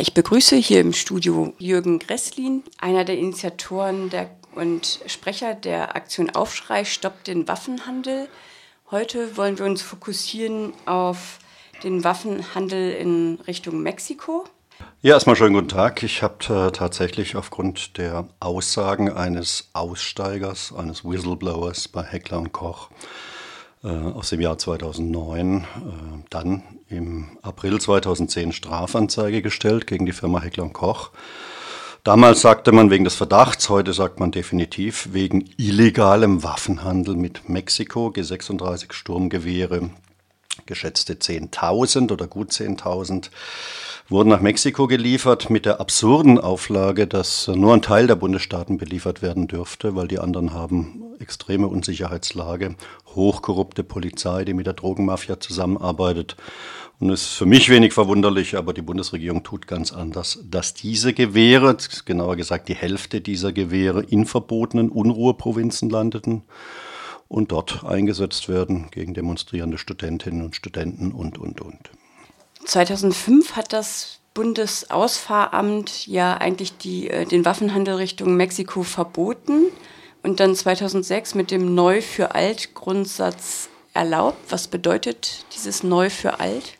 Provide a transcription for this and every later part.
Ich begrüße hier im Studio Jürgen Gresslin, einer der Initiatoren der, und Sprecher der Aktion Aufschrei Stoppt den Waffenhandel. Heute wollen wir uns fokussieren auf den Waffenhandel in Richtung Mexiko. Ja, erstmal schönen guten Tag. Ich habe äh, tatsächlich aufgrund der Aussagen eines Aussteigers, eines Whistleblowers bei Heckler und Koch aus dem Jahr 2009 äh, dann im April 2010 Strafanzeige gestellt gegen die Firma Heckler und Koch. Damals sagte man wegen des Verdachts, heute sagt man definitiv wegen illegalem Waffenhandel mit Mexiko, G36 Sturmgewehre, geschätzte 10.000 oder gut 10.000 wurden nach Mexiko geliefert mit der absurden Auflage, dass nur ein Teil der Bundesstaaten beliefert werden dürfte, weil die anderen haben extreme Unsicherheitslage, hochkorrupte Polizei, die mit der Drogenmafia zusammenarbeitet. Und es ist für mich wenig verwunderlich, aber die Bundesregierung tut ganz anders, dass diese Gewehre, genauer gesagt die Hälfte dieser Gewehre, in verbotenen Unruheprovinzen landeten und dort eingesetzt werden gegen demonstrierende Studentinnen und Studenten und, und, und. 2005 hat das Bundesausfahramt ja eigentlich die, äh, den Waffenhandel Richtung Mexiko verboten und dann 2006 mit dem Neu für Alt Grundsatz erlaubt. Was bedeutet dieses Neu für Alt?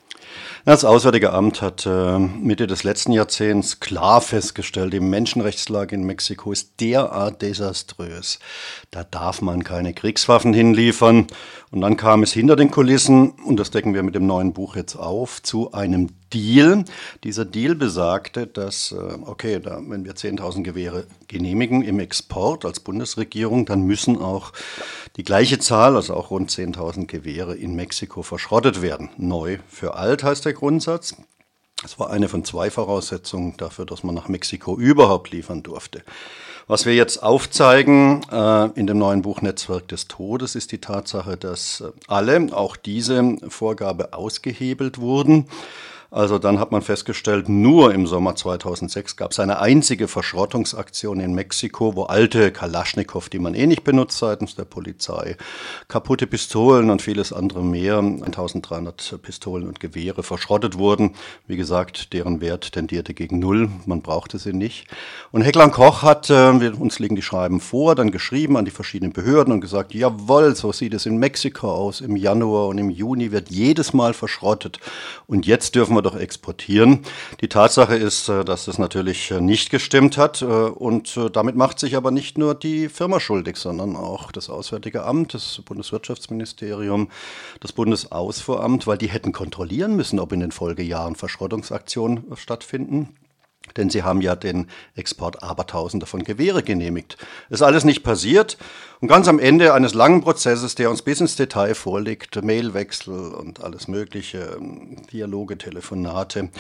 Das Auswärtige Amt hat äh, Mitte des letzten Jahrzehnts klar festgestellt, die Menschenrechtslage in Mexiko ist derart desaströs. Da darf man keine Kriegswaffen hinliefern. Und dann kam es hinter den Kulissen, und das decken wir mit dem neuen Buch jetzt auf, zu einem Deal. Dieser Deal besagte, dass, äh, okay, da, wenn wir 10.000 Gewehre genehmigen im Export als Bundesregierung, dann müssen auch die gleiche Zahl, also auch rund 10.000 Gewehre in Mexiko verschrottet werden. Neu für alt heißt der Grundsatz. Das war eine von zwei Voraussetzungen dafür, dass man nach Mexiko überhaupt liefern durfte. Was wir jetzt aufzeigen äh, in dem neuen Buch Netzwerk des Todes ist die Tatsache, dass äh, alle, auch diese Vorgabe ausgehebelt wurden. Also dann hat man festgestellt, nur im Sommer 2006 gab es eine einzige Verschrottungsaktion in Mexiko, wo alte Kalaschnikow, die man eh nicht benutzt seitens der Polizei, kaputte Pistolen und vieles andere mehr, 1300 Pistolen und Gewehre verschrottet wurden. Wie gesagt, deren Wert tendierte gegen Null, man brauchte sie nicht. Und Heckler Koch hat, äh, wir, uns liegen die Schreiben vor, dann geschrieben an die verschiedenen Behörden und gesagt, jawohl, so sieht es in Mexiko aus. Im Januar und im Juni wird jedes Mal verschrottet und jetzt dürfen wir wir doch exportieren. Die Tatsache ist, äh, dass das natürlich äh, nicht gestimmt hat äh, und damit macht sich aber nicht nur die Firma schuldig, sondern auch das Auswärtige Amt, das Bundeswirtschaftsministerium, das Bundesausfuhramt, weil die hätten kontrollieren müssen, ob in den Folgejahren Verschrottungsaktionen stattfinden. Denn sie haben ja den Export abertausender von Gewehre genehmigt. Ist alles nicht passiert. Und ganz am Ende eines langen Prozesses, der uns bis ins Detail vorliegt, Mailwechsel und alles Mögliche, Dialoge, Telefonate,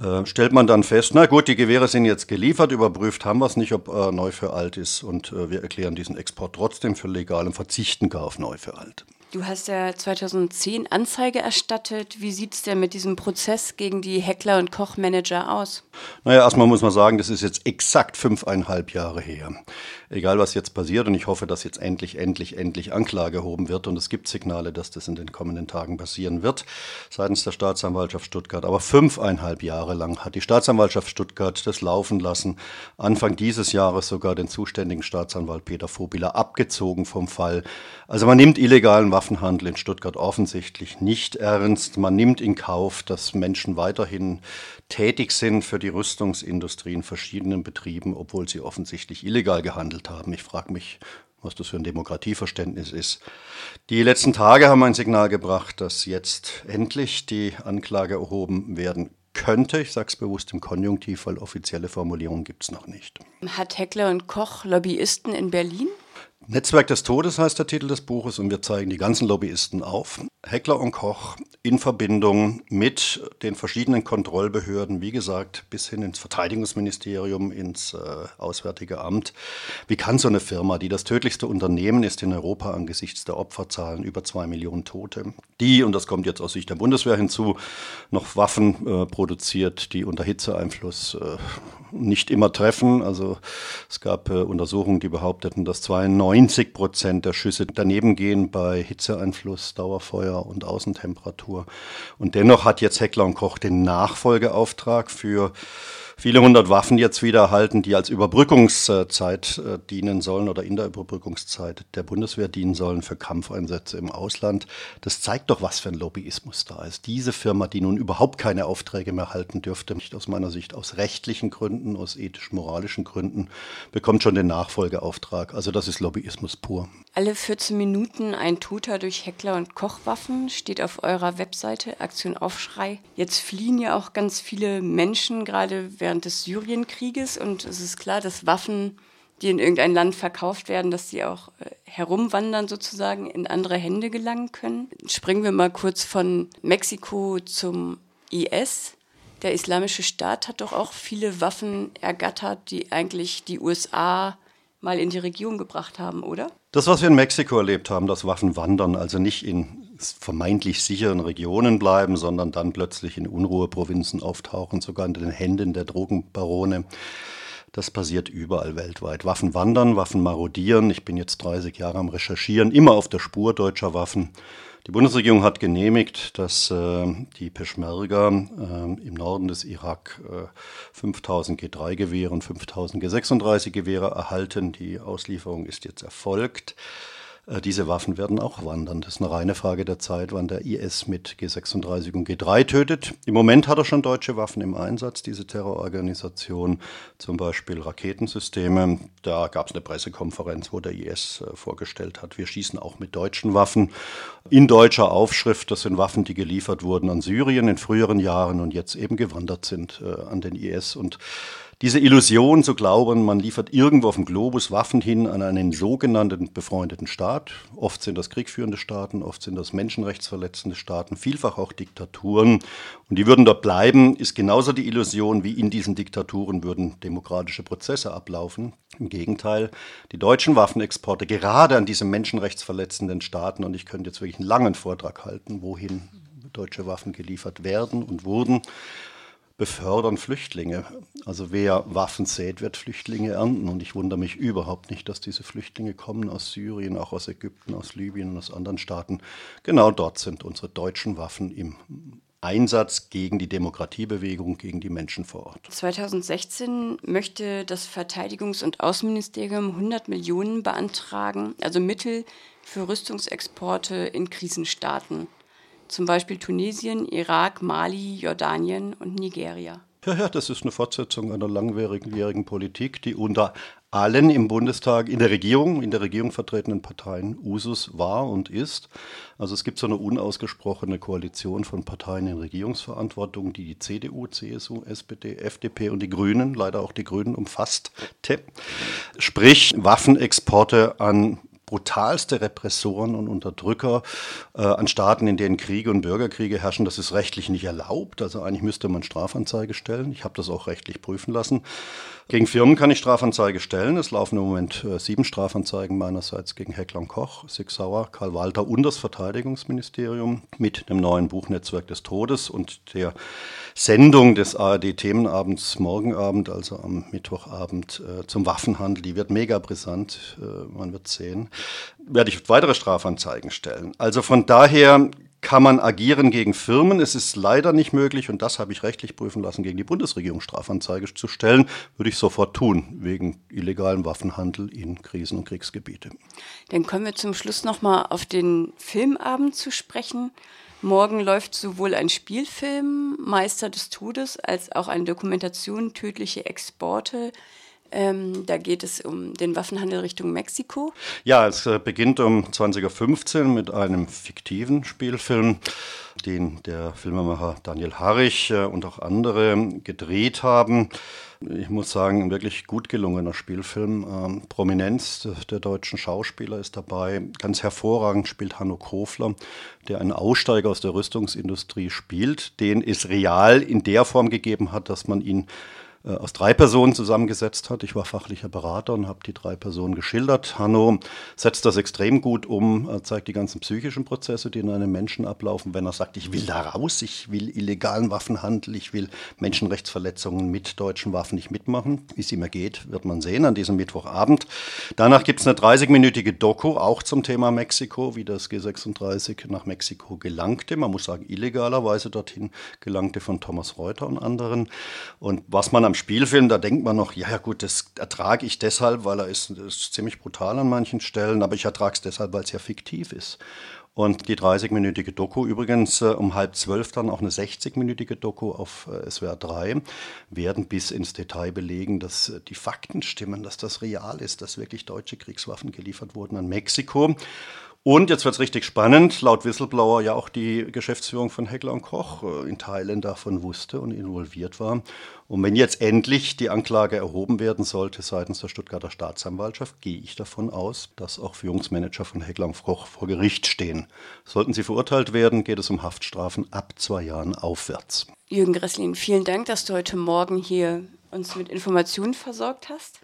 äh, stellt man dann fest, na gut, die Gewehre sind jetzt geliefert, überprüft haben wir es nicht, ob äh, neu für alt ist. Und äh, wir erklären diesen Export trotzdem für legal und verzichten gar auf neu für alt. Du hast ja 2010 Anzeige erstattet. Wie sieht es denn mit diesem Prozess gegen die Heckler- und Kochmanager aus? Naja, erstmal muss man sagen, das ist jetzt exakt fünfeinhalb Jahre her. Egal, was jetzt passiert, und ich hoffe, dass jetzt endlich, endlich, endlich Anklage erhoben wird. Und es gibt Signale, dass das in den kommenden Tagen passieren wird, seitens der Staatsanwaltschaft Stuttgart. Aber fünfeinhalb Jahre lang hat die Staatsanwaltschaft Stuttgart das laufen lassen. Anfang dieses Jahres sogar den zuständigen Staatsanwalt Peter Vobiler abgezogen vom Fall. Also man nimmt illegalen Waffen Waffenhandel in Stuttgart offensichtlich nicht ernst. Man nimmt in Kauf, dass Menschen weiterhin tätig sind für die Rüstungsindustrie in verschiedenen Betrieben, obwohl sie offensichtlich illegal gehandelt haben. Ich frage mich, was das für ein Demokratieverständnis ist. Die letzten Tage haben ein Signal gebracht, dass jetzt endlich die Anklage erhoben werden könnte. Ich sage es bewusst im Konjunktiv, weil offizielle Formulierung gibt es noch nicht. Hat Heckler und Koch Lobbyisten in Berlin? Netzwerk des Todes heißt der Titel des Buches und wir zeigen die ganzen Lobbyisten auf. Heckler und Koch in Verbindung mit den verschiedenen Kontrollbehörden, wie gesagt, bis hin ins Verteidigungsministerium, ins äh, Auswärtige Amt. Wie kann so eine Firma, die das tödlichste Unternehmen ist in Europa angesichts der Opferzahlen, über zwei Millionen Tote, die, und das kommt jetzt aus Sicht der Bundeswehr hinzu, noch Waffen äh, produziert, die unter Hitzeeinfluss äh, nicht immer treffen. Also es gab äh, Untersuchungen, die behaupteten, dass 92 Prozent der Schüsse daneben gehen bei Hitzeeinfluss, Dauerfeuer Feuer und Außentemperatur. Und dennoch hat jetzt Heckler und Koch den Nachfolgeauftrag für viele hundert Waffen jetzt wieder erhalten, die als Überbrückungszeit äh, dienen sollen oder in der Überbrückungszeit der Bundeswehr dienen sollen für Kampfeinsätze im Ausland. Das zeigt doch, was für ein Lobbyismus da ist. Diese Firma, die nun überhaupt keine Aufträge mehr halten dürfte, nicht aus meiner Sicht aus rechtlichen Gründen, aus ethisch-moralischen Gründen, bekommt schon den Nachfolgeauftrag. Also das ist Lobbyismus pur. Alle 14 Minuten ein Toter durch Heckler- und Kochwaffen steht auf eurer Webseite Aktion Aufschrei. Jetzt fliehen ja auch ganz viele Menschen, gerade während des Syrienkrieges. Und es ist klar, dass Waffen, die in irgendein Land verkauft werden, dass sie auch äh, herumwandern sozusagen, in andere Hände gelangen können. Springen wir mal kurz von Mexiko zum IS. Der Islamische Staat hat doch auch viele Waffen ergattert, die eigentlich die USA mal in die Region gebracht haben, oder? Das, was wir in Mexiko erlebt haben, dass Waffen wandern, also nicht in vermeintlich sicheren Regionen bleiben, sondern dann plötzlich in Unruheprovinzen auftauchen, sogar in den Händen der Drogenbarone. Das passiert überall weltweit. Waffen wandern, Waffen marodieren. Ich bin jetzt 30 Jahre am Recherchieren, immer auf der Spur deutscher Waffen. Die Bundesregierung hat genehmigt, dass äh, die Peschmerga äh, im Norden des Irak äh, 5000 G3-Gewehre und 5000 G36-Gewehre erhalten. Die Auslieferung ist jetzt erfolgt. Äh, diese Waffen werden auch wandern. Das ist eine reine Frage der Zeit, wann der IS mit G36 und G3 tötet. Im Moment hat er schon deutsche Waffen im Einsatz, diese Terrororganisation, zum Beispiel Raketensysteme. Da gab es eine Pressekonferenz, wo der IS äh, vorgestellt hat, wir schießen auch mit deutschen Waffen. In deutscher Aufschrift, das sind Waffen, die geliefert wurden an Syrien in früheren Jahren und jetzt eben gewandert sind äh, an den IS. Und diese Illusion zu glauben, man liefert irgendwo auf dem Globus Waffen hin an einen sogenannten befreundeten Staat. Oft sind das kriegführende Staaten, oft sind das menschenrechtsverletzende Staaten, vielfach auch Diktaturen. Und die würden dort bleiben, ist genauso die Illusion, wie in diesen Diktaturen würden demokratische Prozesse ablaufen. Im Gegenteil, die deutschen Waffenexporte gerade an diese menschenrechtsverletzenden Staaten, und ich könnte jetzt wirklich einen langen Vortrag halten, wohin deutsche Waffen geliefert werden und wurden, befördern Flüchtlinge. Also wer Waffen sät, wird Flüchtlinge ernten. Und ich wundere mich überhaupt nicht, dass diese Flüchtlinge kommen aus Syrien, auch aus Ägypten, aus Libyen und aus anderen Staaten. Genau dort sind unsere deutschen Waffen im Einsatz gegen die Demokratiebewegung, gegen die Menschen vor Ort. 2016 möchte das Verteidigungs- und Außenministerium 100 Millionen beantragen, also Mittel für Rüstungsexporte in Krisenstaaten zum Beispiel Tunesien, Irak, Mali, Jordanien und Nigeria. Ja, ja, das ist eine Fortsetzung einer langwierigen Politik, die unter allen im Bundestag, in der Regierung, in der Regierung vertretenen Parteien Usus war und ist. Also es gibt so eine unausgesprochene Koalition von Parteien in Regierungsverantwortung, die die CDU, CSU, SPD, FDP und die Grünen, leider auch die Grünen umfasste. Sprich Waffenexporte an brutalste Repressoren und Unterdrücker äh, an Staaten, in denen Kriege und Bürgerkriege herrschen. Das ist rechtlich nicht erlaubt. Also eigentlich müsste man Strafanzeige stellen. Ich habe das auch rechtlich prüfen lassen. Gegen Firmen kann ich Strafanzeige stellen. Es laufen im Moment äh, sieben Strafanzeigen meinerseits gegen Heckler und Koch, Sig Sauer, Karl Walter und das Verteidigungsministerium mit dem neuen Buchnetzwerk des Todes und der Sendung des ARD-Themenabends morgen Abend, also am Mittwochabend, äh, zum Waffenhandel. Die wird mega brisant, äh, man wird sehen. Werde ich weitere Strafanzeigen stellen. Also von daher kann man agieren gegen Firmen. Es ist leider nicht möglich, und das habe ich rechtlich prüfen lassen, gegen die Bundesregierung Strafanzeige zu stellen. Würde ich sofort tun, wegen illegalem Waffenhandel in Krisen- und Kriegsgebiete. Dann kommen wir zum Schluss nochmal auf den Filmabend zu sprechen. Morgen läuft sowohl ein Spielfilm Meister des Todes als auch eine Dokumentation Tödliche Exporte ähm, da geht es um den Waffenhandel Richtung Mexiko. Ja, es äh, beginnt um 20.15 Uhr mit einem fiktiven Spielfilm, den der Filmemacher Daniel Harrich äh, und auch andere gedreht haben. Ich muss sagen, ein wirklich gut gelungener Spielfilm. Ähm, Prominenz der deutschen Schauspieler ist dabei. Ganz hervorragend spielt Hanno Kofler, der einen Aussteiger aus der Rüstungsindustrie spielt, den es real in der Form gegeben hat, dass man ihn aus drei Personen zusammengesetzt hat. Ich war fachlicher Berater und habe die drei Personen geschildert. Hanno setzt das extrem gut um, äh, zeigt die ganzen psychischen Prozesse, die in einem Menschen ablaufen, wenn er sagt, ich will da raus, ich will illegalen Waffenhandel, ich will Menschenrechtsverletzungen mit deutschen Waffen nicht mitmachen. Wie es ihm ergeht, wird man sehen an diesem Mittwochabend. Danach gibt es eine 30-minütige Doku, auch zum Thema Mexiko, wie das G36 nach Mexiko gelangte. Man muss sagen, illegalerweise dorthin gelangte von Thomas Reuter und anderen. Und was man am beim Spielfilm, da denkt man noch, ja gut, das ertrage ich deshalb, weil er ist, ist ziemlich brutal an manchen Stellen, aber ich ertrage es deshalb, weil es ja fiktiv ist. Und die 30-minütige Doku, übrigens äh, um halb zwölf dann auch eine 60-minütige Doku auf äh, SWR 3, werden bis ins Detail belegen, dass äh, die Fakten stimmen, dass das real ist, dass wirklich deutsche Kriegswaffen geliefert wurden an Mexiko. Und jetzt wird es richtig spannend, laut Whistleblower ja auch die Geschäftsführung von Heckler und Koch äh, in Teilen davon wusste und involviert war. Und wenn jetzt endlich die Anklage erhoben werden sollte seitens der Stuttgarter Staatsanwaltschaft, gehe ich davon aus, dass auch Führungsmanager von Heckler und Koch vor Gericht stehen. Sollten sie verurteilt werden, geht es um Haftstrafen ab zwei Jahren aufwärts. Jürgen Gresslin, vielen Dank, dass du heute Morgen hier uns mit Informationen versorgt hast.